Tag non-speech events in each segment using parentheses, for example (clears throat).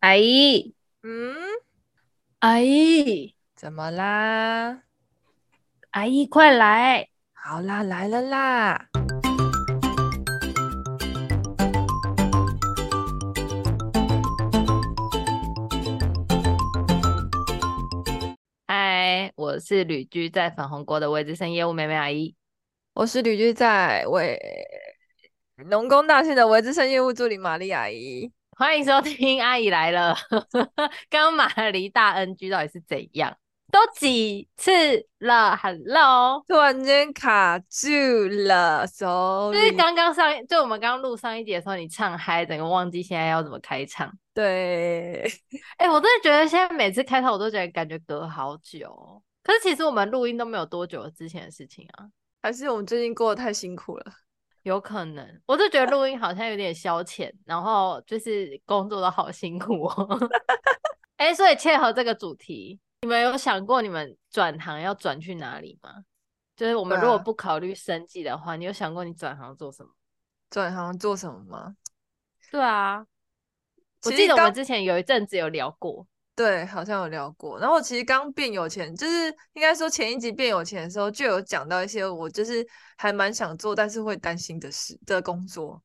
阿姨，嗯，阿姨，怎么啦？阿姨，快来！好啦，来了啦！嗨，我是旅居在粉红国的微资深业务妹妹阿姨，我是旅居在为农工大县的维资深业务助理玛丽阿姨。欢迎收听阿姨来了。(laughs) 刚刚马了一大 NG，到底是怎样？都几次了？Hello，突然间卡住了，Sorry。就是刚刚上，就我们刚刚录上一节的时候，你唱嗨，整个忘记现在要怎么开场。对，哎、欸，我真的觉得现在每次开场，我都觉得感觉隔好久。可是其实我们录音都没有多久之前的事情啊，还是我们最近过得太辛苦了。有可能，我就觉得录音好像有点消遣，然后就是工作都好辛苦哦。哎、欸，所以切合这个主题，你们有想过你们转行要转去哪里吗？就是我们如果不考虑生计的话，啊、你有想过你转行做什么？转行做什么吗？对啊，我记得我们之前有一阵子有聊过。对，好像有聊过。然后我其实刚变有钱，就是应该说前一集变有钱的时候，就有讲到一些我就是还蛮想做，但是会担心的事的工作。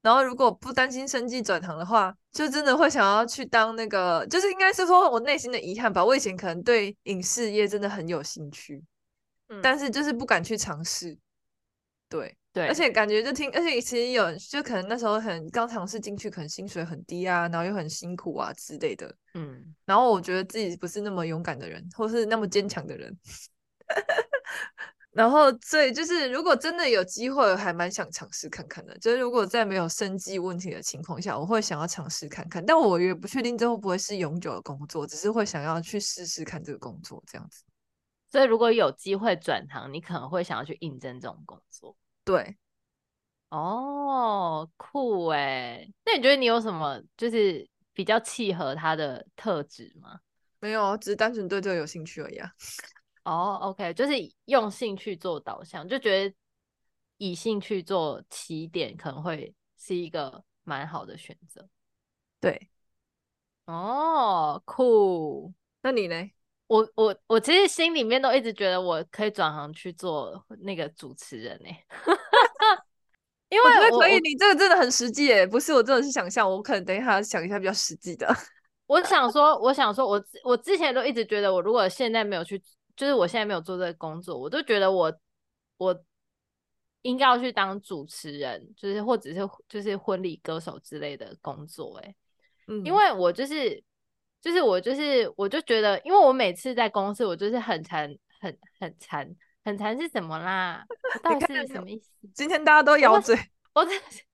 然后如果不担心生计转行的话，就真的会想要去当那个，就是应该是说我内心的遗憾吧。我以前可能对影视业真的很有兴趣，嗯，但是就是不敢去尝试。对。对，而且感觉就听，而且其实有，就可能那时候很刚尝试进去，可能薪水很低啊，然后又很辛苦啊之类的。嗯，然后我觉得自己不是那么勇敢的人，或是那么坚强的人。(laughs) 然后，所以就是如果真的有机会，还蛮想尝试看看的。就是如果在没有生计问题的情况下，我会想要尝试看看。但我也不确定这会不会是永久的工作，只是会想要去试试看这个工作这样子。所以如果有机会转行，你可能会想要去应征这种工作。对，哦，酷哎！那你觉得你有什么就是比较契合他的特质吗？没有，只是单纯对这个有兴趣而已啊。(laughs) 哦，OK，就是用兴趣做导向，就觉得以兴趣做起点可能会是一个蛮好的选择。对，哦，酷。那你呢？我我我其实心里面都一直觉得我可以转行去做那个主持人呢、欸，(laughs) 因为我，我可以，你这个真的很实际诶，不是我真的是想象，我可能等一下想一下比较实际的。(laughs) 我想说，我想说我，我我之前都一直觉得，我如果现在没有去，就是我现在没有做这个工作，我都觉得我我应该要去当主持人，就是或者是就是婚礼歌手之类的工作诶，嗯，因为我就是。就是我，就是我，就觉得，因为我每次在公司，我就是很馋，很很馋，很馋是什么啦？(laughs) 到底是什么意思？今天大家都咬嘴，我真是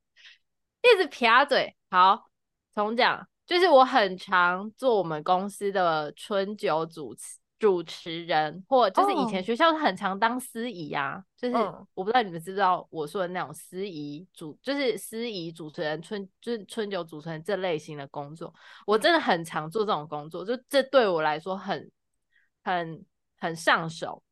一直撇嘴。好，重讲，就是我很常做我们公司的春酒主持。主持人或就是以前学校很常当司仪啊，oh. 就是我不知道你们知不知道我说的那种司仪主，就是司仪主持人春就是春酒主持人这类型的工作，我真的很常做这种工作，就这对我来说很很很上手，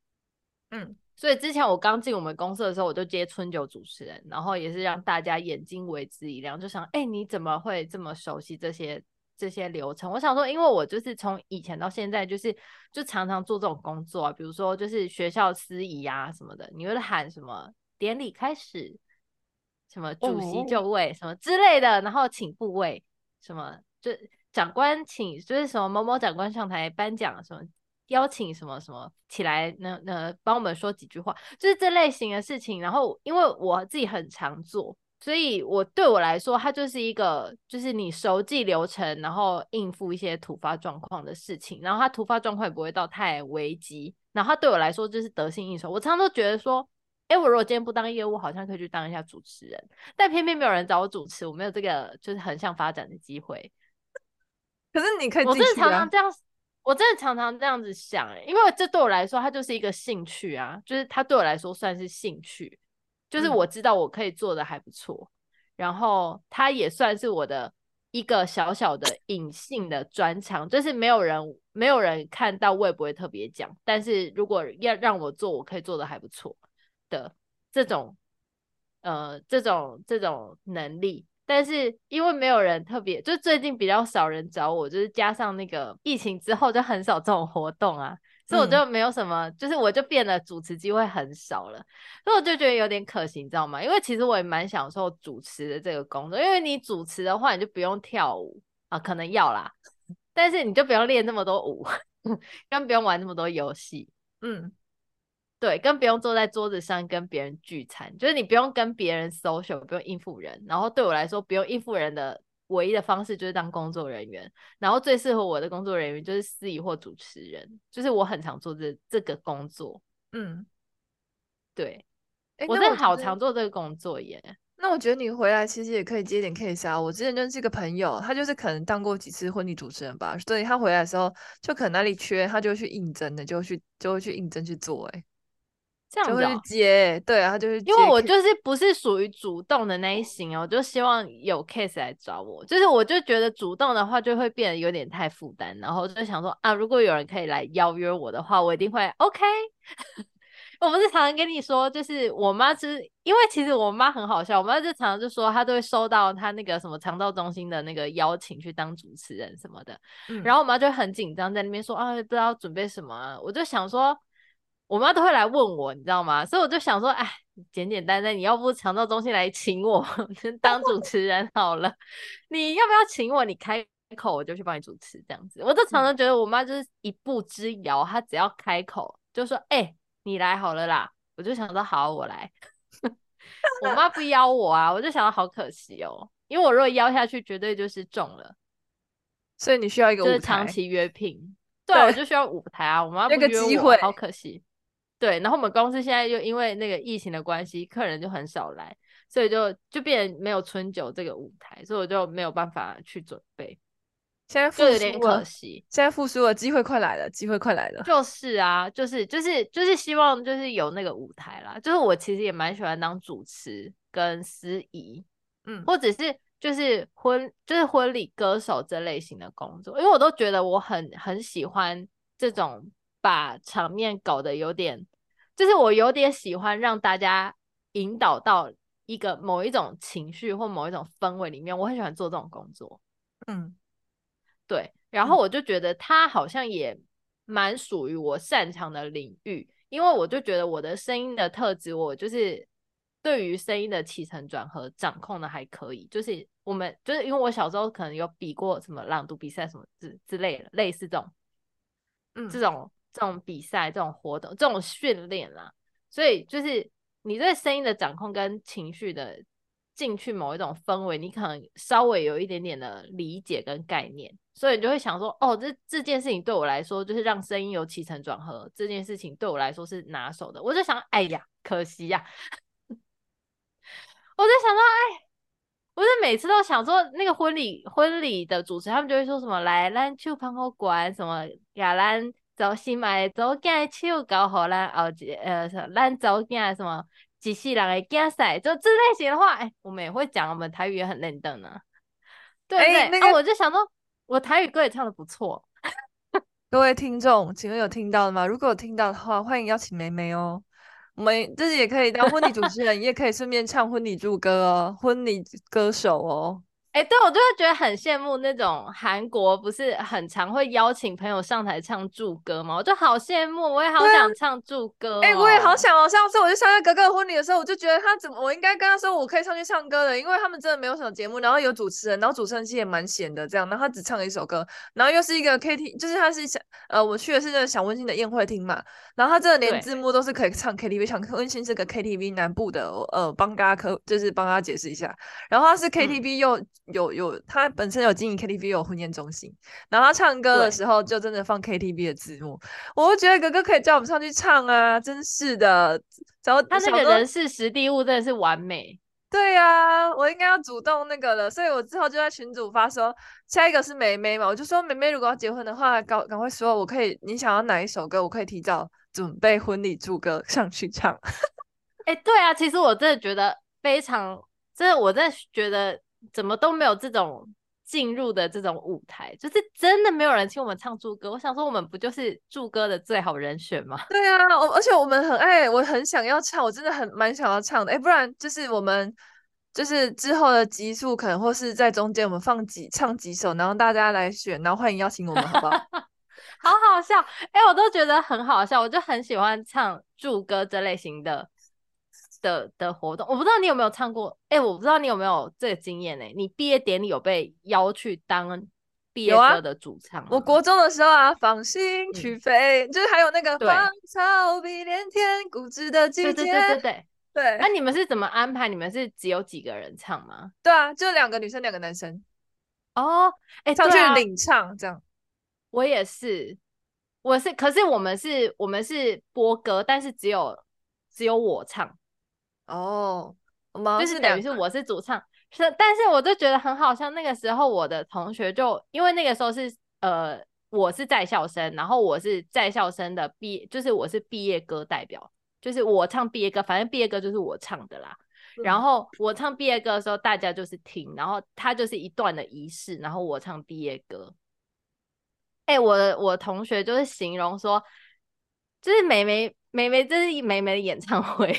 嗯，所以之前我刚进我们公司的时候，我就接春酒主持人，然后也是让大家眼睛为之一亮，就想哎、欸、你怎么会这么熟悉这些？这些流程，我想说，因为我就是从以前到现在，就是就常常做这种工作啊，比如说就是学校司仪啊什么的，你会喊什么典礼开始，什么主席就位什么之类的，然后请部位，什么就长官请，就是什么某某长官上台颁奖，什么邀请什么什么起来，那那帮我们说几句话，就是这类型的事情。然后因为我自己很常做。所以，我对我来说，它就是一个，就是你熟记流程，然后应付一些突发状况的事情，然后它突发状况也不会到太危机，然后它对我来说就是得心应手。我常常都觉得说，哎，我如果今天不当业务，好像可以去当一下主持人，但偏偏没有人找我主持，我没有这个就是横向发展的机会。可是你可以、啊，我真的常常这样，我真的常常这样子想，因为这对我来说，它就是一个兴趣啊，就是它对我来说算是兴趣。就是我知道我可以做的还不错，嗯，然后它也算是我的一个小小的隐性的专长，就是没有人没有人看到，我也不会特别讲。但是如果要让我做，我可以做的还不错的这种，呃，这种这种能力，但是因为没有人特别，就最近比较少人找我，就是加上那个疫情之后，就很少这种活动啊，所以我就没有什么，嗯、就是我就变得主持机会很少了，所以我就觉得有点可惜，你知道吗？因为其实我也蛮享受主持的这个工作，因为你主持的话，你就不用跳舞啊，可能要啦，但是你就不用练那么多舞，更不用玩那么多游戏，嗯。对，更不用坐在桌子上跟别人聚餐，就是你不用跟别人 social，不用应付人。然后对我来说，不用应付人的唯一的方式就是当工作人员。然后最适合我的工作人员就是司仪或主持人，就是我很常做这这个工作。嗯，对，欸、我真的好常做这个工作耶。那我觉得你回来其实也可以接点 case 啊。我之前认识一个朋友，他就是可能当过几次婚礼主持人吧，所以他回来的时候就可能哪里缺，他就去应征的，就会去就会去应征去做。哎。这样子、接，对啊，就是因为我就是不是属于主动的那一型哦，我就希望有 case 来找我，就是我就觉得主动的话就会变得有点太负担，然后就想说啊，如果有人可以来邀约我的话，我一定会 OK。(laughs) 我不是常常跟你说，就是我妈就是因为其实我妈很好笑，我妈就常常就说她都会收到她那个什么肠道中心的那个邀请去当主持人什么的，嗯、然后我妈就很紧张在那边说啊，不知道准备什么、啊，我就想说。我妈都会来问我，你知道吗？所以我就想说，哎，简简单单，你要不长照中心来请我 (laughs) 当主持人好了？你要不要请我？你开口我就去帮你主持，这样子。我就常常觉得我妈就是一步之遥，她只要开口就说，哎，你来好了啦。我就想说，好，我来。(laughs) 我妈不 (laughs) 邀我啊，我就想到好可惜哦，因为我如果邀下去，绝对就是中了。所以你需要一个舞台，就是长期约聘。对，我就需要舞台啊。我妈那个机会好可惜。对，然后我们公司现在又因为那个疫情的关系，客人就很少来，所以就就变成没有春酒这个舞台，所以我就没有办法去准备。现在复苏了，有点可惜。现在复苏了，机会快来了，机会快来了。就是啊，就是就是就是希望就是有那个舞台啦。就是我其实也蛮喜欢当主持跟司仪，嗯，或者是就是婚就是婚礼歌手这类型的工作，因为我都觉得我很很喜欢这种。把场面搞得有点，就是我有点喜欢让大家引导到一个某一种情绪或某一种氛围里面，我很喜欢做这种工作。嗯，对。然后我就觉得他好像也蛮属于我擅长的领域，因为我就觉得我的声音的特质，我就是对于声音的起承转合掌控的还可以。就是我们就是因为我小时候可能有比过什么朗读比赛什么之之类的，类似这种，嗯，这种。这种比赛、这种活动、这种训练啦，所以就是你对声音的掌控跟情绪的进去某一种氛围，你可能稍微有一点点的理解跟概念，所以你就会想说，哦，这这件事情对我来说，就是让声音有起承转合，这件事情对我来说是拿手的。我就想，哎呀，可惜呀，我就想到，哎，我就每次都想说，那个婚礼婚礼的主持，他们就会说什么，来，咱手捧好管什么亚兰。走新买走盖手搞好啦，哦，呃，咱走盖什么几世人的竞赛，就这类型的话，哎、我们也会讲，我们台语也很认真呢，对不对？欸那个、我就想说，我台语歌也唱得不错。各位听众，请问有听到的吗？如果有听到的话，欢迎邀请梅梅哦。我们自己也可以当婚礼主持人，也可以顺便唱婚礼祝歌哦，婚礼歌手哦。哎、欸，对，我就会觉得很羡慕那种韩国，不是很常会邀请朋友上台唱祝歌吗？我就好羡慕，我也好想唱祝歌、喔。哎、欸，我也好想哦。上次我就参加哥哥的婚礼的时候，我就觉得他怎么，我应该跟他说我可以上去唱歌的，因为他们真的没有什么节目，然后有主持人，然后主持人其实也蛮闲的这样，然后他只唱了一首歌，然后又是一个 K T，就是他是想呃，我去的是那个小温馨的宴会厅嘛，然后他真的连字幕都是可以唱 K T V，唱温馨是个 K T V 南部的，呃，帮大家可就是帮他解释一下，然后他是 K T V 又、嗯、有有他。本身有经营 KTV，有婚宴中心，然后他唱歌的时候就真的放 KTV 的字幕，我就觉得哥哥可以叫我们上去唱啊，真是的。然后他那个人事实地物真的是完美。对呀、啊，我应该要主动那个了，所以我之后就在群主发说，下一个是梅梅嘛，我就说梅梅如果要结婚的话，赶赶快说，我可以，你想要哪一首歌，我可以提早准备婚礼祝歌上去唱。哎、欸，对啊，其实我真的觉得非常，真的我真的觉得。怎么都没有这种进入的这种舞台，就是真的没有人请我们唱祝歌。我想说，我们不就是祝歌的最好人选吗？(laughs) 对啊，我而且我们很爱，我很想要唱，我真的很蛮想要唱的。哎，不然就是我们就是之后的集数可能或是在中间我们放几唱几首，然后大家来选，然后欢迎邀请我们，好不好？(laughs) 好好笑，哎、欸，我都觉得很好笑，我就很喜欢唱祝歌这类型的的的活动。我不知道你有没有唱过，哎、欸，我不知道你有没有这个经验呢？你毕业典礼有被邀去当毕业歌的主唱、啊？我国中的时候啊，放心去飞，嗯、就是还有那个芳草碧连天，固执的季节，对对对对对。对，那你们是怎么安排？你们是只有几个人唱吗？对啊，就两个女生，两个男生。哦，哎，上去领唱这样。我也是，我是，可是我们是，我们是播歌，但是只有只有我唱。哦，我们就是等于是我是主唱，是，但是我就觉得很好笑。那个时候我的同学就因为那个时候是呃，我是在校生，然后我是在校生的毕，就是我是毕业歌代表。就是我唱毕业歌，反正毕业歌就是我唱的啦。嗯、然后我唱毕业歌的时候，大家就是听，然后他就是一段的仪式，然后我唱毕业歌。哎、欸，我的我同学就是形容说，就是美眉美眉，这是美眉的演唱会，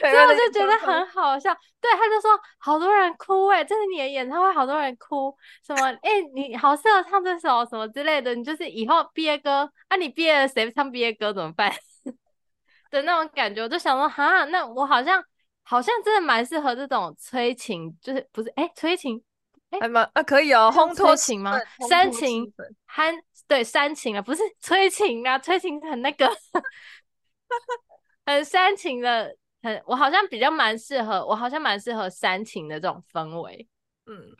所以我就觉得很好笑。对，他就说好多人哭、欸，哎，这是你的演唱会，好多人哭，什么哎、欸，你好适合唱这首什么之类的，你就是以后毕业歌啊，你毕业了谁唱毕业歌怎么办？(laughs) 的那种感觉，我就想说，哈，那我好像好像真的蛮适合这种催情，就是不是？哎、欸，催情，哎、欸，蛮啊，可以哦，烘托情吗？煽情，憨，对，煽情啊，不是催情啊，催情很那个，(laughs) 很煽情的，很，我好像比较蛮适合，我好像蛮适合煽情的这种氛围，嗯，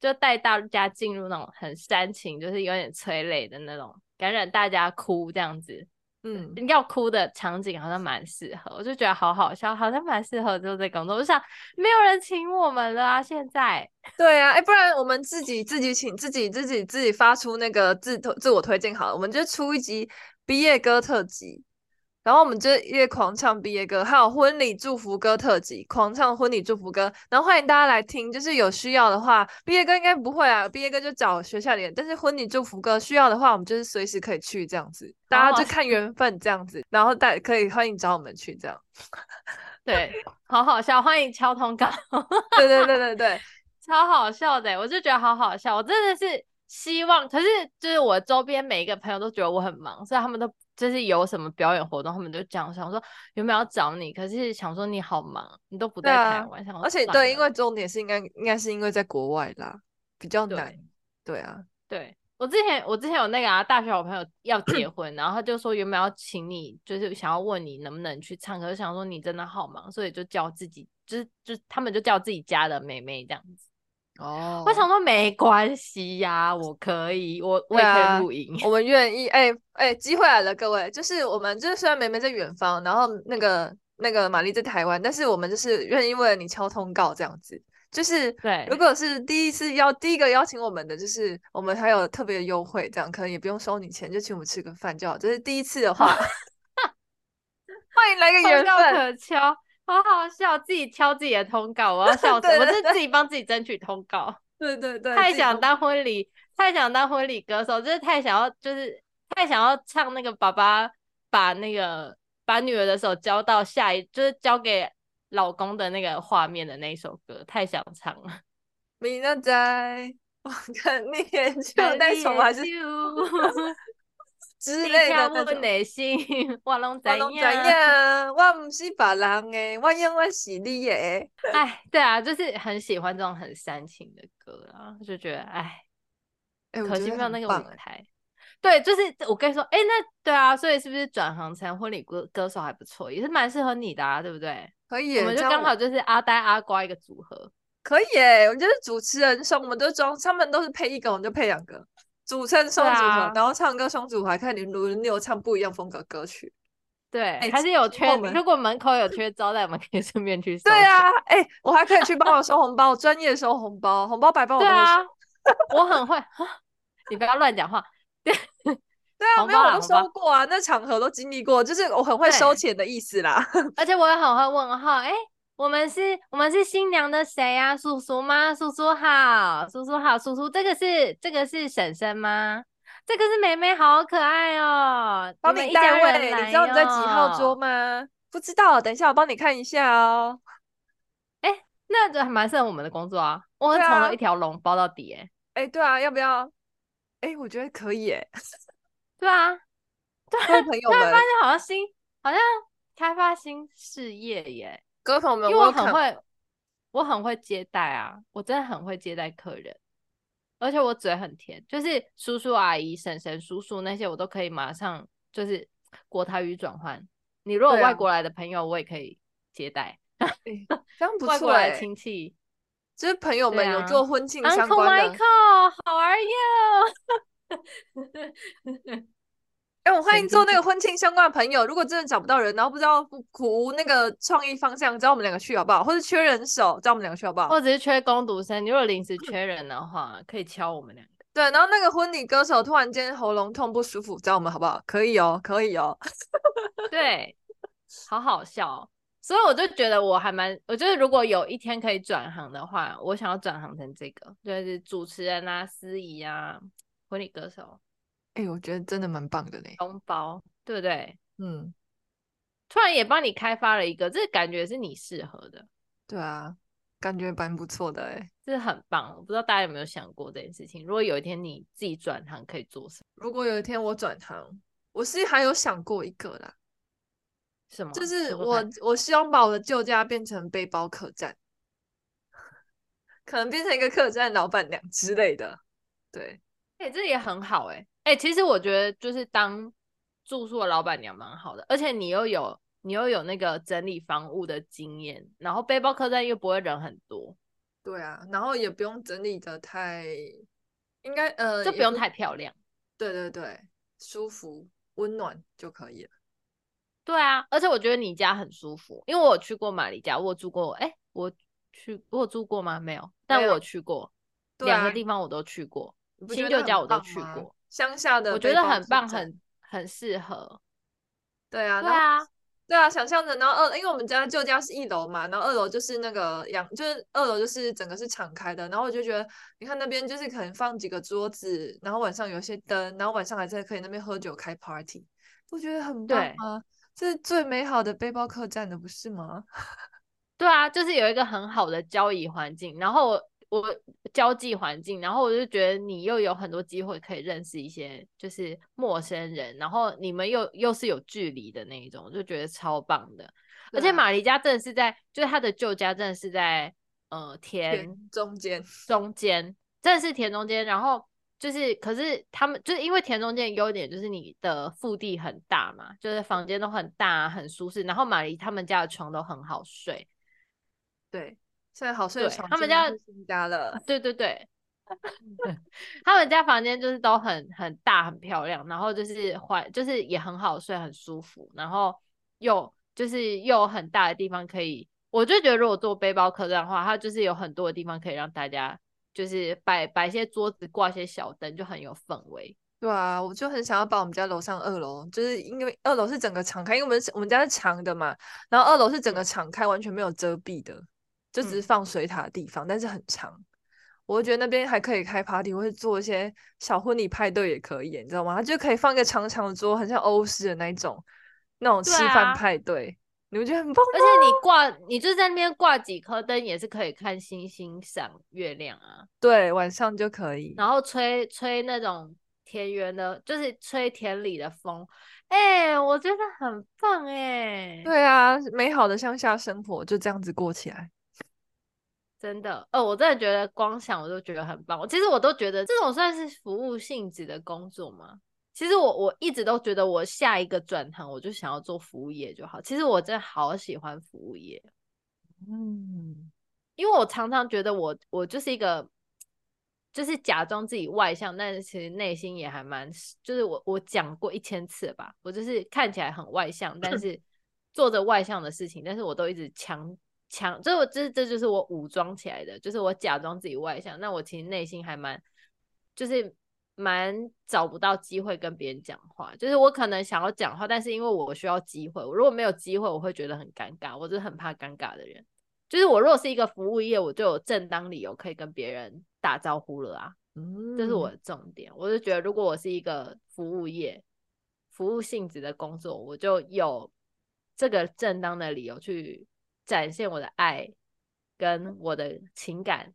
就带大家进入那种很煽情，就是有点催泪的那种，感染大家哭这样子。嗯，要哭的场景好像蛮适合，我就觉得好好笑，好像蛮适合做这工作。我想，没有人请我们了啊，现在。对啊，哎、欸，不然我们自己自己请自己自己自己发出那个自推自我推荐好了，我们就出一集毕业歌特辑。然后我们就一狂唱毕业歌，还有婚礼祝福歌特辑，狂唱婚礼祝福歌。然后欢迎大家来听，就是有需要的话，毕业歌应该不会啊，毕业歌就找学校里。但是婚礼祝福歌需要的话，我们就是随时可以去这样子，大家就看缘分这样子。然后大家可以欢迎找我们去这样，(laughs) 对，好好笑，欢迎敲通告。(laughs) 对对对对对，超好笑的，我就觉得好好笑，我真的是希望，可是就是我周边每一个朋友都觉得我很忙，所以他们都。就是有什么表演活动，他们就讲，想说有没有要找你，可是想说你好忙，你都不在台湾，啊、而且对，因为重点是应该应该是因为在国外啦，比较难。对，对啊，对我之前我之前有那个啊，大学好朋友要结 (clears throat) 婚，然后他就说有没有要请你，就是想要问你能不能去唱，可是想说你真的好忙，所以就叫自己，就是就他们就叫自己家的妹妹这样子。哦，我想说没关系呀、啊，我可以，我我也可以录音，啊、我们愿意。哎、欸、哎，机会来了，各位，就是我们就是虽然梅梅在远方，然后那个那个玛丽在台湾，但是我们就是愿意为了你敲通告这样子。就是对，如果是第一次邀第一个邀请我们的，就是我们还有特别的优惠，这样可能也不用收你钱，就请我们吃个饭就好。这、就是第一次的话，(laughs) 欢迎来个缘分可敲。好好笑，自己挑自己的通告，我要笑死！我是自己帮自己争取通告。对对 (laughs) 对，太想当婚礼，太想当婚礼歌手，就是太想要，就是太想要唱那个爸爸把那个把女儿的手交到下一，就是交给老公的那个画面的那一首歌，太想唱了。明仔载，我看 (laughs) 你眼睛带宠还是？之类的那种。我拢知影，我唔是别人诶，我永远是你诶。哎，对啊，就是很喜欢这种很煽情的歌啊，就觉得哎，可惜没有那个舞台。对，就是我跟你说，哎，那对啊，所以是不是转行成婚礼歌歌手还不错，也是蛮适合你的啊，对不对？可以，我们就刚好就是阿呆阿瓜一个组合。可以诶，我们就是主持人说我们都装，他们都是配一个，我们就配两个。组成双组合，啊、然后唱歌双组合，还看你轮流唱不一样风格歌曲。对，欸、还是有缺。如果门口有缺招待，我们可以顺便去收。(laughs) 对啊，哎、欸，我还可以去帮我收红包，专业收红包，红包白包我都会收。对啊，我很会。你不要乱讲话。(laughs) 对，对啊，没有我都收过啊，那场合都经历过，就是我很会收钱的意思啦。(laughs) 而且我也很会问号，哎、欸。我们是，我们是新娘的谁呀、啊？叔叔吗？叔叔好，叔叔好，叔叔这个是这个是婶婶吗？这个是妹妹，好可爱哦。帮你带位，你知道你在几号桌吗？不知道，等一下我帮你看一下哦。那就还蛮适合我们的工作啊！我们从了一条龙包到底、欸，哎、啊欸，对啊，要不要？哎、欸，我觉得可以、欸，哎，(laughs) 对啊，对，各位朋友们，发现好像新，好像开发新事业耶，各位朋友们，因为我很会，我很会接待啊，我真的很会接待客人，而且我嘴很甜，就是叔叔阿姨、婶婶、叔叔那些，我都可以马上就是国台语转换。你如果外国来的朋友，我也可以接待。欸、(laughs) 这样不错、欸。外国来的亲戚，就是朋友们有做婚庆相关的。Uncle Michael，How (laughs) are you？哎、欸，我欢迎做那个婚庆相关的朋友。如果真的找不到人，然后不知道苦无那个创意方向，找我们两个去好不好？或者缺人手，找我们两个去好不好？或者是缺工读生，你如果临时缺人的话，可以敲我们两个。对，然后那个婚礼歌手突然间喉咙痛不舒服，找我们好不好？可以哦，可以哦。(laughs) 对，好好笑哦。所以我就觉得我还蛮，我觉得如果有一天可以转行的话，我想要转行成这个，就是主持人啊、司仪啊、婚礼歌手。哎、欸，我觉得真的蛮棒的嘞，红包，对不对？嗯，突然也帮你开发了一个，这、感觉是你适合的。对啊，感觉蛮不错的哎，这很棒。我不知道大家有没有想过这件事情？如果有一天你自己转行，可以做什么？如果有一天我转行，我是还有想过一个啦。什么？就是我，我希望把我的旧家变成背包客栈，(laughs) 可能变成一个客栈老板娘之类的。对，哎、欸，这也很好哎、欸。哎、欸，其实我觉得就是当住宿的老板娘蛮好的，而且你又有你又有那个整理房屋的经验，然后背包客栈又不会人很多。对啊，然后也不用整理的太，应该呃，就不用太漂亮。对对对，舒服温暖就可以了。对啊，而且我觉得你家很舒服，因为我有去过玛丽家，我住过。哎，我去，我有住过吗？没有，但我有去过，两个地方我都去过，新旧家我都去过。乡下的，我觉得很棒，很很适合。对啊，对啊，对啊，想象着，然后二，因为我们家旧家是一楼嘛，然后二楼就是那个阳，就是二楼就是整个是敞开的，然后我就觉得，你看那边就是可能放几个桌子，然后晚上有一些灯，然后晚上还在可以那边喝酒开 party，不觉得很棒吗？这是最美好的背包客栈的，不是吗？(laughs) 对啊，就是有一个很好的交易环境，然后我，交际环境，然后我就觉得你又有很多机会可以认识一些就是陌生人，然后你们又又是有距离的那一种，就觉得超棒的。而且马黎家真的是在，就是他的旧家真的是在呃田，中间，中间真的是田中间，然后。就是，可是他们就是因为田中间的优点就是你的腹地很大嘛，就是房间都很大很舒适，然后玛丽他们家的床都很好睡，对，现在好睡的床他们家新家了，对对对，(laughs) 他们家房间就是都很很大很漂亮，然后就是环就是也很好睡很舒服，然后又就是又有很大的地方可以，我就觉得如果做背包客栈的话，它就是有很多的地方可以让大家。就是摆摆一些桌子，挂一些小灯，就很有氛围。对啊，我就很想要把我们家楼上二楼，就是因为二楼是整个敞开，因为我们我们家是长的嘛，然后二楼是整个敞开，完全没有遮蔽的，就只是放水塔的地方，嗯、但是很长。我觉得那边还可以开 party，或者做一些小婚礼派对也可以，你知道吗？它就可以放一个长长的桌，很像欧式的那一种那种吃饭派对。你们觉得很棒，而且你挂，你就在那边挂几颗灯，也是可以看星星、赏月亮啊。对，晚上就可以。然后吹吹那种田园的，就是吹田里的风，哎、欸，我觉得很棒哎、欸。对啊，美好的乡下生活就这样子过起来，真的。哦，我真的觉得光想我都觉得很棒。其实我都觉得这种算是服务性质的工作吗？其实我我一直都觉得，我下一个转行我就想要做服务业就好。其实我真的好喜欢服务业，嗯，因为我常常觉得我我就是一个，就是假装自己外向，但是其实内心也还蛮，就是我我讲过一千次吧，我就是看起来很外向，但 (laughs) 是做着外向的事情，但是我都一直强强，这我这这就是我武装起来的，就是我假装自己外向，那我其实内心还蛮就是。蛮找不到机会跟别人讲话，就是我可能想要讲话，但是因为我需要机会，我如果没有机会，我会觉得很尴尬。我就是很怕尴尬的人。就是我如果是一个服务业，我就有正当理由可以跟别人打招呼了啊。嗯，这是我的重点。我就觉得，如果我是一个服务业、服务性质的工作，我就有这个正当的理由去展现我的爱跟我的情感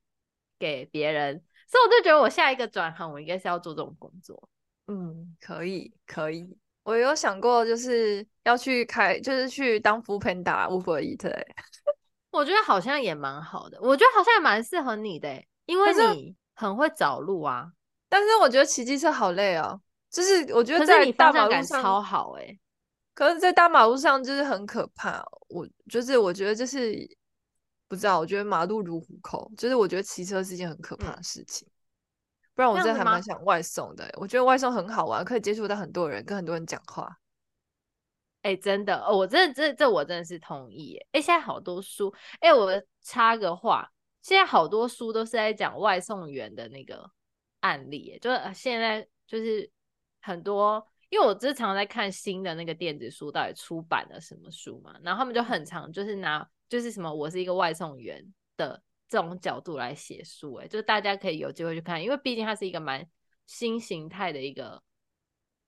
给别人，所以我就觉得我下一个转行，我应该是要做这种工作。嗯，可以，可以。我有想过，就是要去开，就是去当 foodpanda Uber Eats 欸。(laughs) 我觉得好像也蛮好的，我觉得好像也蛮适合你的欸，因为你很会找路啊。但是我觉得骑机车好累哦，就是我觉得在大马路上超好欸。可是，在大马路上就是很可怕。我就是我觉得就是不知道，我觉得马路如虎口，就是我觉得骑车是一件很可怕的事情。不然我真的还蛮想外送的，我觉得外送很好玩，可以接触到很多人，跟很多人讲话。哎、欸，真的，哦，我真的这这我真的是同意。哎，现在好多书，哎，我插个话，现在好多书都是在讲外送员的那个案例，就是现在就是很多，因为我经常在看新的那个电子书到底出版了什么书嘛，然后他们就很常就是拿就是什么我是一个外送员的。这种角度来写书，哎，就是大家可以有机会去看，因为毕竟它是一个蛮新形态的一个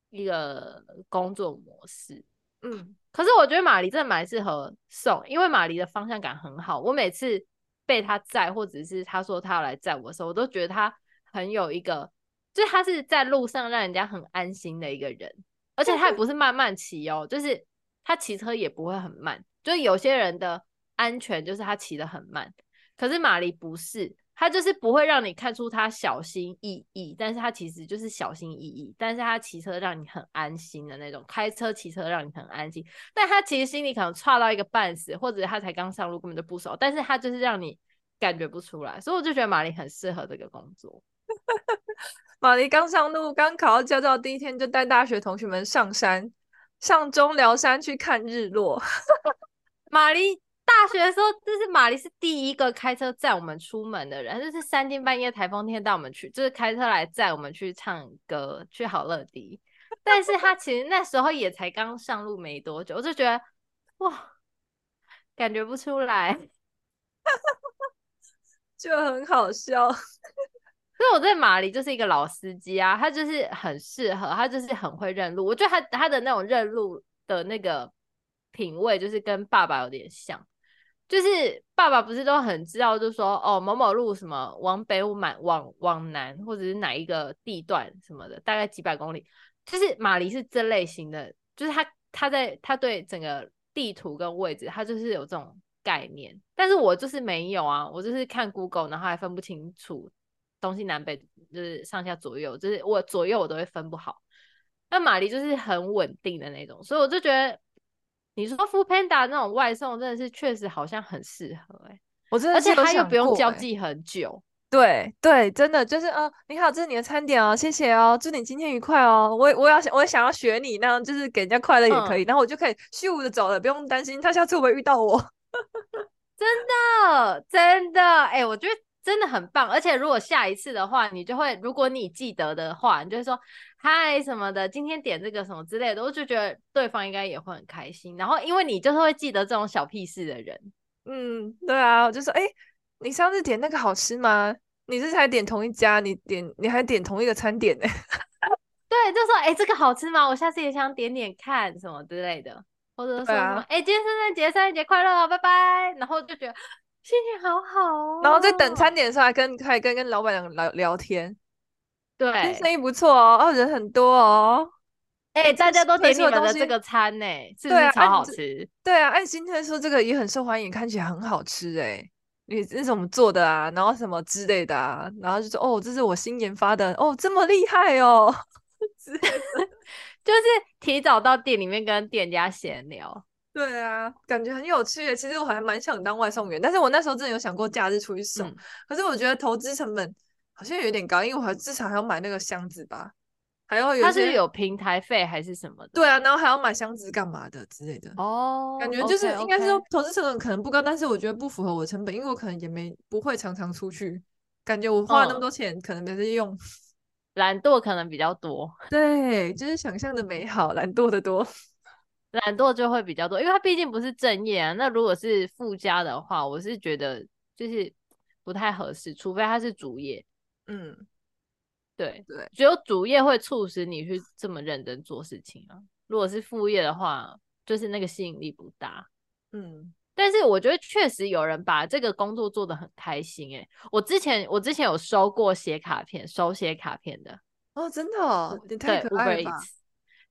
一个工作模式，嗯。可是我觉得马黎真的蛮适合送，因为马黎的方向感很好。我每次被他载，或者是他说他要来载我的时候，我都觉得他很有一个，就是他是在路上让人家很安心的一个人，而且他也不是慢慢骑哦，就是他骑车也不会很慢。就是有些人的安全就是他骑得很慢。可是马骊不是，他就是不会让你看出他小心翼翼，但是他其实就是小心翼翼，但是他骑车让你很安心的那种，开车骑车让你很安心，但他其实心里可能差到一个半死，或者他才刚上路根本就不熟，但是他就是让你感觉不出来，所以我就觉得马骊很适合这个工作。(laughs) 马骊刚上路，刚考到驾照第一天就带大学同学们上山，上中寮山去看日落。马骊。大学的时候，就是马骊是第一个开车载我们出门的人，就是三更半夜台风天带我们去，就是开车来载我们去唱歌，去好乐迪。但是他其实那时候也才刚上路没多久，我就觉得哇，感觉不出来，(laughs) 就很好笑。所以我在马里就是一个老司机啊，他就是很适合，他就是很会认路。我觉得他他的那种认路的那个品味，就是跟爸爸有点像。就是爸爸不是都很知道，就说哦，某某路什么往北往往往南，或者是哪一个地段什么的，大概几百公里。就是马里是这类型的，就是他他在他对整个地图跟位置，他就是有这种概念。但是我就是没有啊，我就是看 Google，然后还分不清楚东西南北，就是上下左右，就是我左右我都会分不好。那马黎就是很稳定的那种，所以我就觉得。你说 foodpanda 那种外送真的是确实好像很适合哎、欸，我真的、欸、而且他又不用交际很久，对对，真的就是呃，你好，这是你的餐点哦，谢谢哦，祝你今天愉快哦。我我要想我想要学你那样，就是给人家快乐也可以，嗯、然后我就可以咻的走了，不用担心他下次会不会遇到我。(laughs) 真的真的哎、欸，我觉得。真的很棒，而且如果下一次的话，你就会，如果你记得的话，你就会说嗨什么的，今天点这个什么之类的，我就觉得对方应该也会很开心。然后因为你就是会记得这种小屁事的人，嗯，对啊，我就说，哎、欸，你上次点那个好吃吗？你这才点同一家，你点你还点同一个餐点呢？(laughs) 对，就说哎、欸，这个好吃吗？我下次也想点点看什么之类的，或者说什么，哎、啊欸，今天圣诞节，圣诞节快乐，拜拜。然后就觉得。心情好好哦，然后在等餐点的时候还跟还跟跟老板娘聊聊天，对，生意不错哦，哦人很多哦，哎、欸，大家都点你们的这个餐呢，是不是超好吃？对啊，哎、啊，今天说这个也很受欢迎，看起来很好吃哎，你是怎么做的啊？然后什么之类的啊？然后就说哦，这是我新研发的哦，这么厉害哦，(laughs) (laughs) 就是提早到店里面跟店家闲聊。对啊，感觉很有趣耶。其实我还蛮想当外送员，但是我那时候真的有想过假日出去送。嗯、可是我觉得投资成本好像有点高，因为我还至少还要买那个箱子吧，还要有它是有平台费还是什么的？对啊，然后还要买箱子干嘛的之类的。哦，感觉就是应该是说投资成本可能不高.但是我觉得不符合我的成本，因为我可能也没不会常常出去，感觉我花了那么多钱，嗯、可能没是用，懒惰可能比较多。(laughs) 对，就是想象的美好，懒惰的多。懒惰就会比较多，因为它毕竟不是正业啊。那如果是附加的话，我是觉得就是不太合适，除非它是主业。嗯，对对，只有主业会促使你去这么认真做事情啊。如果是副业的话，就是那个吸引力不大。嗯，但是我觉得确实有人把这个工作做得很开心诶。我之前我之前有收过写卡片，手写卡片的哦，真的哦，你太可爱了吧，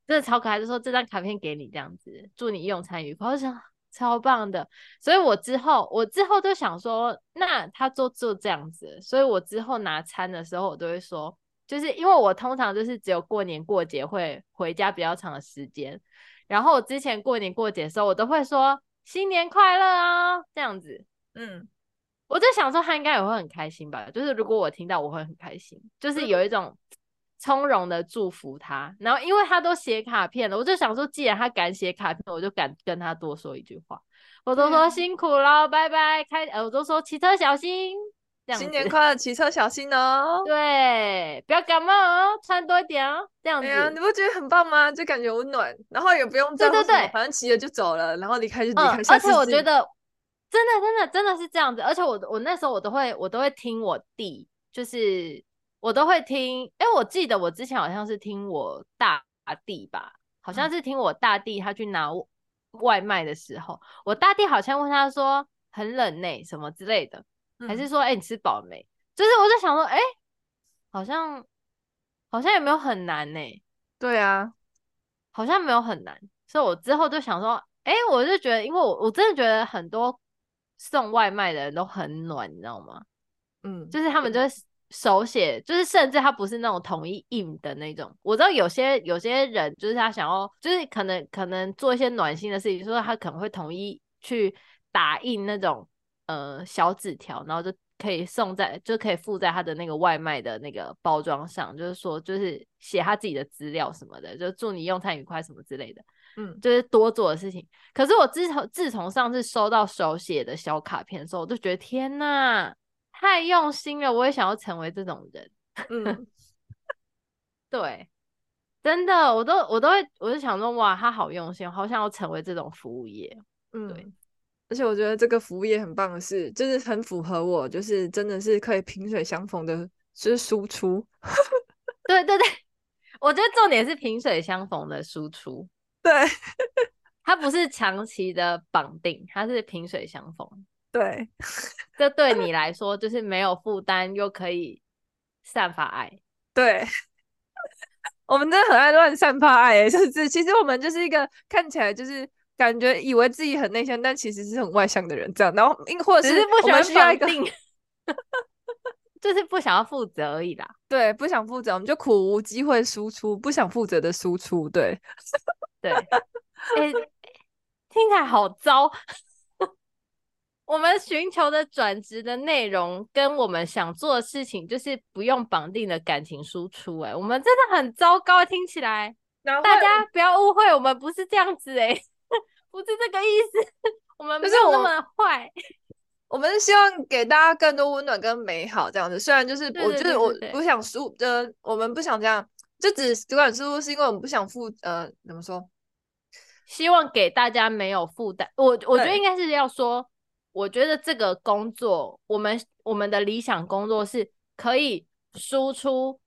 真的超可爱，就说这张卡片给你这样子，祝你用餐愉快。我想 (sniffs) 超棒的，所以我之后我之后就想说，那他做做这样子，所以我之后拿餐的时候，我都会说，就是因为我通常就是只有过年过节会回家比较长的时间，然后我之前过年过节的时候，我都会说。新年快乐啊！这样子，嗯，我就想说他应该也会很开心吧。就是如果我听到，我会很开心，就是有一种从容的祝福他。然后因为他都写卡片了，我就想说，既然他敢写卡片，我就敢跟他多说一句话。我都说辛苦了，拜拜。开，呃，我都说骑车小心。新年 (laughs) 快乐，骑车小心哦！对，不要感冒哦，穿多一点哦，这样子。你不觉得很棒吗？就感觉温暖，然后也不用对对对，反正骑了就走了，然后离开就离开。嗯，而且我觉得真的真的真的是这样子，而且我我那时候我都会我都会听我弟，就是我都会听。哎，我记得我之前好像是听我大弟吧，好像是听我大弟他去拿外卖的时候，嗯、我大弟好像问他说很冷呢，什么之类的。还是说，哎、欸，你吃饱没？就是我在想说，哎、欸，好像好像也没有很难呢。对啊，好像没有很难。所以我之后就想说，哎、欸，我就觉得，因为我我真的觉得很多送外卖的人都很暖，你知道吗？嗯，就是他们就是手写，就是甚至他不是那种统一印的那种。我知道有些有些人就是他想要，就是可能可能做一些暖心的事情，说他可能会统一去打印那种。呃，小纸条，然后就可以送在，就可以附在他的那个外卖的那个包装上，就是说，就是写他自己的资料什么的，就祝你用餐愉快什么之类的，嗯，就是多做的事情。可是我自从自从上次收到手写的小卡片的时候，我就觉得天呐，太用心了，我也想要成为这种人。嗯，(laughs) 对，真的，我都我都会，我就想说，哇，他好用心，好想要成为这种服务业。嗯，对。而且我觉得这个服务业很棒的是，就是很符合我，就是真的是可以萍水相逢的，就是输出。(laughs) 对对对，我觉得重点是萍水相逢的输出。对，(laughs) 它不是长期的绑定，它是萍水相逢。对，(laughs) 这对你来说就是没有负担，又可以散发爱。对，(laughs) 我们真的很爱乱散发爱，就是其实我们就是一个看起来就是。感觉以为自己很内向，但其实是很外向的人，这样。然后，因或者是我们需要一个，(laughs) 就是不想要负责而已啦。对，不想负责，我们就苦无机会输出，不想负责的输出。对，对。哎、欸，听起来好糟。我们寻求的转职的内容，跟我们想做的事情，就是不用绑定的感情输出。哎，我们真的很糟糕，听起来。大家不要误会，我们不是这样子。哎。(laughs) 不是这个意思，我们不是那么坏，(laughs) 我们是希望给大家更多温暖跟美好这样子。虽然就是我就是我不想输，呃，我们不想这样，就只只管输出，是因为我们不想负，呃，怎么说？希望给大家没有负担。我我觉得应该是要说，我觉得这个工作，我们我们的理想工作是可以输出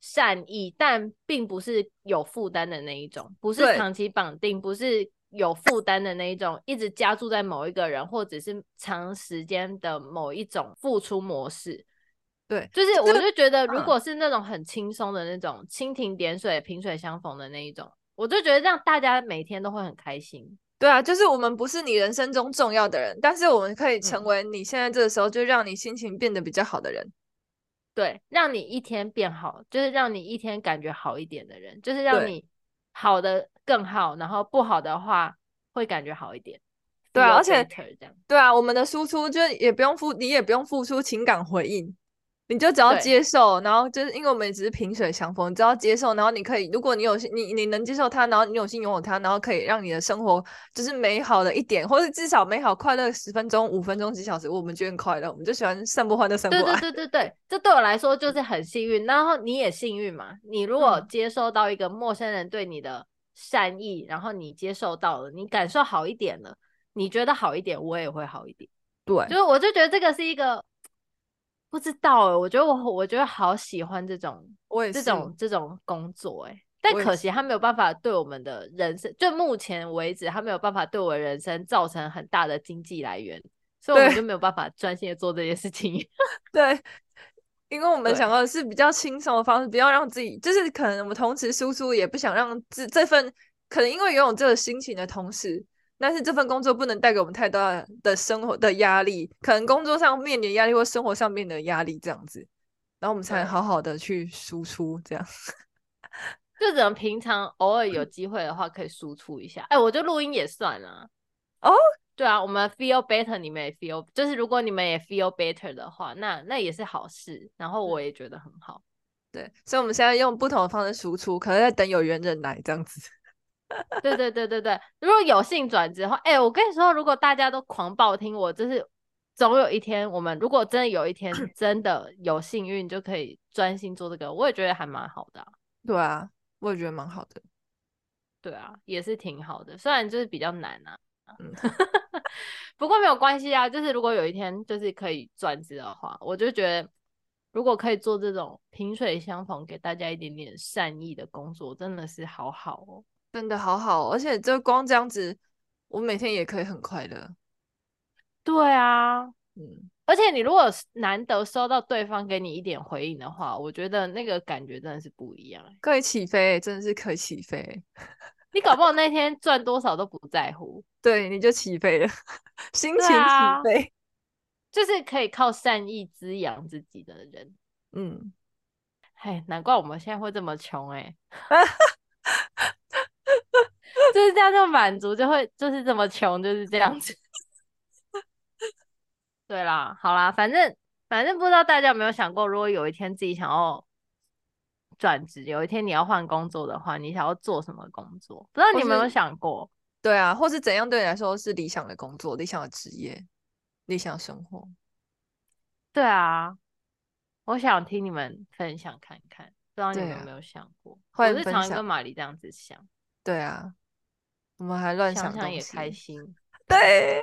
善意，但并不是有负担的那一种，不是长期绑定，不是。有负担的那一种，一直加注在某一个人，或者是长时间的某一种付出模式。对，就是我就觉得，如果是那种很轻松的那种，蜻蜓点水、萍水相逢的那一种，我就觉得让大家每天都会很开心。对啊，就是我们不是你人生中重要的人，但是我们可以成为你现在这个时候就让你心情变得比较好的人。嗯、对，让你一天变好，就是让你一天感觉好一点的人，就是让你好的。更好，然后不好的话会感觉好一点。对啊，而且对啊，我们的输出就是也不用付，你也不用付出情感回应。你就只要接受，然后就是因为我们只是萍水相逢，你只要接受，然后你可以，如果你有心，你你能接受他，然后你有心拥有他，然后可以让你的生活就是美好的一点，或者至少美好快乐十分钟、五分钟、几小时，我们就很快乐，我们就喜欢散播欢乐、散播爱。对对对对对，这对我来说就是很幸运，然后你也幸运嘛。你如果接受到一个陌生人对你的善意，然后你接受到了，你感受好一点了，你觉得好一点，我也会好一点。对，就是我就觉得这个是一个。不知道哎，我觉得我我觉得好喜欢这种，我也是这种这种工作哎，但可惜他没有办法对我们的人生，就目前为止，他没有办法对我的人生造成很大的经济来源，所以我们就没有办法专心的做这件事情。(laughs) 对，因为我们想要的是比较轻松的方式，不要让自己，就是可能我们同时输出，也不想让这这份可能因为拥有这个心情的同时，但是这份工作不能带给我们太大的生活的压力，可能工作上面临压力或生活上面的压力这样子，然后我们才能好好的去输出这样。(laughs) 就只能平常偶尔有机会的话，可以输出一下。哎、欸，我觉得录音也算啊。哦，对啊，我们 feel better，你们也 feel，就是如果你们也 feel better 的话，那那也是好事。然后我也觉得很好。对，所以我们现在用不同的方式输出，可能在等有缘人来这样子。(laughs) 对对对对对，如果有幸转职的话，哎、欸，我跟你说，如果大家都狂暴听我，就是总有一天，我们如果真的有一天 (clears throat) 真的有幸运，就可以专心做这个，我也觉得还蛮好的、啊。对啊。我也觉得蛮好的，对啊，也是挺好的，虽然就是比较难啊，嗯，(laughs) 不过没有关系啊，就是如果有一天就是可以转职的话，我就觉得如果可以做这种萍水相逢，给大家一点点善意的工作，真的是好好哦，真的好好，而且就光这样子，我每天也可以很快乐。对啊，嗯。而且你如果难得收到对方给你一点回应的话，我觉得那个感觉真的是不一样，可以起飞，真的是可以起飞。(laughs) 你搞不好那天赚多少都不在乎，对，你就起飞了，(laughs) 心情起飞，啊，(laughs) 就是可以靠善意滋养自己的人。嗯，哎，难怪我们现在会这么穷哎，(laughs) 就是这样就满足，就会就是这么穷，就是这样子。对啦，好啦，反正反正不知道大家有没有想过，如果有一天自己想要转职，有一天你要换工作的话，你想要做什么工作？不知道你有没有想过？对啊，或是怎样对你来说是理想的工作、理想的职业、理想生活？对啊，我想听你们分享看看，不知道你们有没有想过？啊、我是常跟玛丽这样子想。对啊，我们还乱想，想想也开心。(laughs) 对。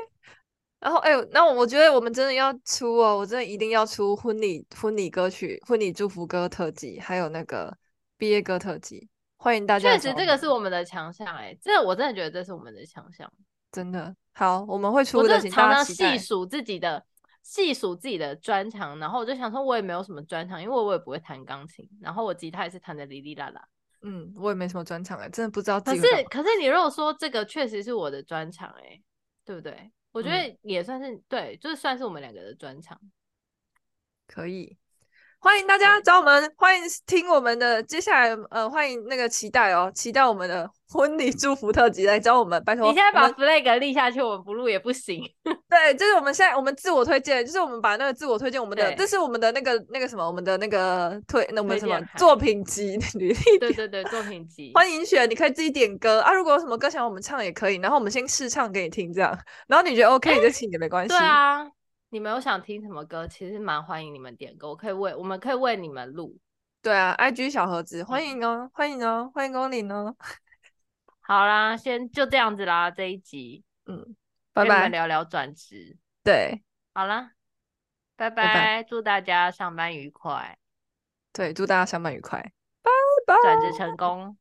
然后，哎呦，那我觉得我们真的要出哦，我真的一定要出婚礼婚礼歌曲、婚礼祝福歌特辑，还有那个毕业歌特辑，欢迎大家。确实，这个是我们的强项，哎，这我真的觉得这是我们的强项，真的。好，我们会出的，我就常常细数自己的细数自己的专长，然后我就想说，我也没有什么专长，因为我也不会弹钢琴，然后我吉他也是弹的哩哩啦啦。嗯，我也没什么专长，哎，真的不知道。可是，可是你如果说这个确实是我的专长，哎，对不对？我觉得也算是、嗯、对，就是算是我们两个的专场，可以欢迎大家找我们，欢迎听我们的接下来呃，欢迎那个期待哦，期待我们的婚礼祝福特辑来找我们，拜托。你现在把 flag 立下去，我们不录也不行。(laughs) 对，就是我们现在我们自我推荐，就是我们把那个自我推荐我们的，这是我们的那个那个什么，我们的那个推那我们什么作品集履历。对对对，作品集。欢迎选，你可以自己点歌啊。如果有什么歌想我们唱也可以，然后我们先试唱给你听，这样。然后你觉得 OK，你就请也没关系。对啊，你们有想听什么歌，其实蛮欢迎你们点歌，我可以为我们可以为你们录。对啊，IG 小盒子，欢迎哦，欢迎哦，欢迎光临哦。(laughs) 好啦，先就这样子啦，这一集，嗯，拜拜，聊聊转职。对，好啦，拜拜，祝大家上班愉快。对，祝大家上班愉快，拜拜，转职成功。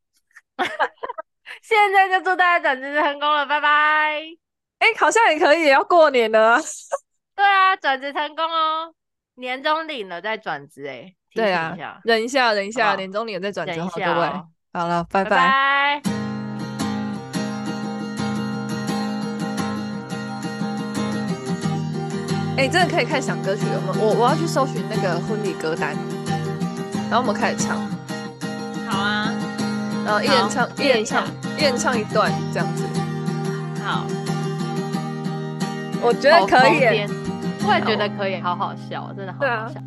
(laughs) 现在就祝大家转职成功了，拜拜。哎、欸，好像也可以，要过年了。(laughs) 对啊，转职成功哦，年终领了再转职，哎，对啊，忍一下，忍一下，年终领了再转职，好，各位，好了，拜拜。拜拜哎、欸，真的可以开始想歌曲了吗？我我要去搜寻那个婚礼歌单，然后我们开始唱。好啊，然后一人唱，一人唱，一人唱一段这样子。好，我觉得可以。我也觉得可以，好好笑，真的好好笑。